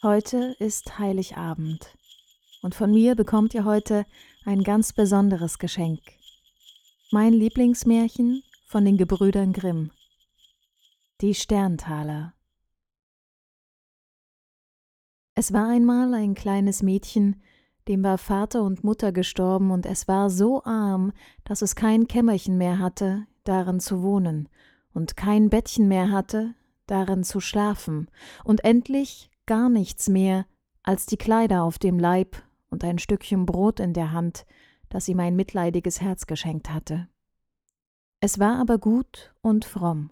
Heute ist Heiligabend und von mir bekommt ihr heute ein ganz besonderes Geschenk. Mein Lieblingsmärchen von den Gebrüdern Grimm. Die Sterntaler. Es war einmal ein kleines Mädchen, dem war Vater und Mutter gestorben und es war so arm, dass es kein Kämmerchen mehr hatte, darin zu wohnen, und kein Bettchen mehr hatte, darin zu schlafen, und endlich gar nichts mehr als die Kleider auf dem Leib und ein Stückchen Brot in der Hand, das ihm ein mitleidiges Herz geschenkt hatte. Es war aber gut und fromm.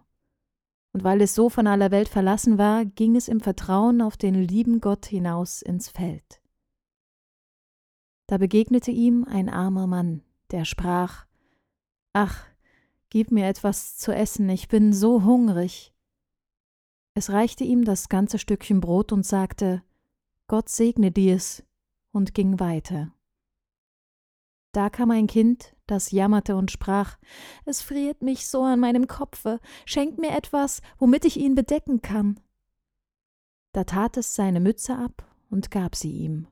Und weil es so von aller Welt verlassen war, ging es im Vertrauen auf den lieben Gott hinaus ins Feld. Da begegnete ihm ein armer Mann, der sprach Ach, gib mir etwas zu essen, ich bin so hungrig. Es reichte ihm das ganze Stückchen Brot und sagte Gott segne dir's und ging weiter. Da kam ein Kind, das jammerte und sprach Es friert mich so an meinem Kopfe, schenk mir etwas, womit ich ihn bedecken kann. Da tat es seine Mütze ab und gab sie ihm.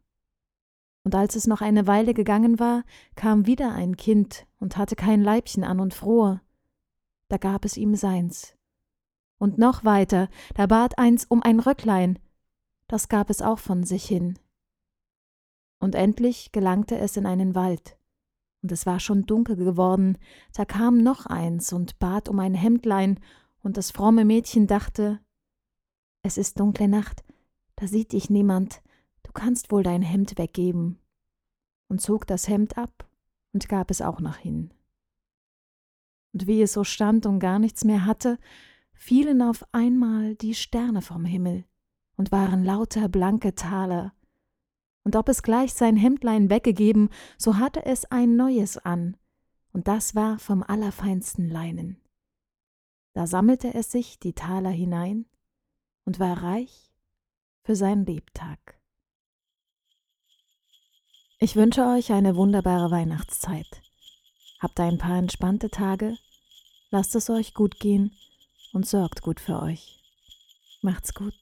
Und als es noch eine Weile gegangen war, kam wieder ein Kind und hatte kein Leibchen an und fror. Da gab es ihm seins. Und noch weiter, da bat eins um ein Röcklein, das gab es auch von sich hin. Und endlich gelangte es in einen Wald, und es war schon dunkel geworden, da kam noch eins und bat um ein Hemdlein, und das fromme Mädchen dachte, es ist dunkle Nacht, da sieht dich niemand, du kannst wohl dein Hemd weggeben, und zog das Hemd ab und gab es auch noch hin. Und wie es so stand und gar nichts mehr hatte, fielen auf einmal die Sterne vom Himmel und waren lauter blanke Taler. Und ob es gleich sein Hemdlein weggegeben, so hatte es ein neues an, und das war vom allerfeinsten Leinen. Da sammelte es sich die Taler hinein und war reich für sein Lebtag. Ich wünsche euch eine wunderbare Weihnachtszeit. Habt ein paar entspannte Tage, lasst es euch gut gehen und sorgt gut für euch. Macht's gut.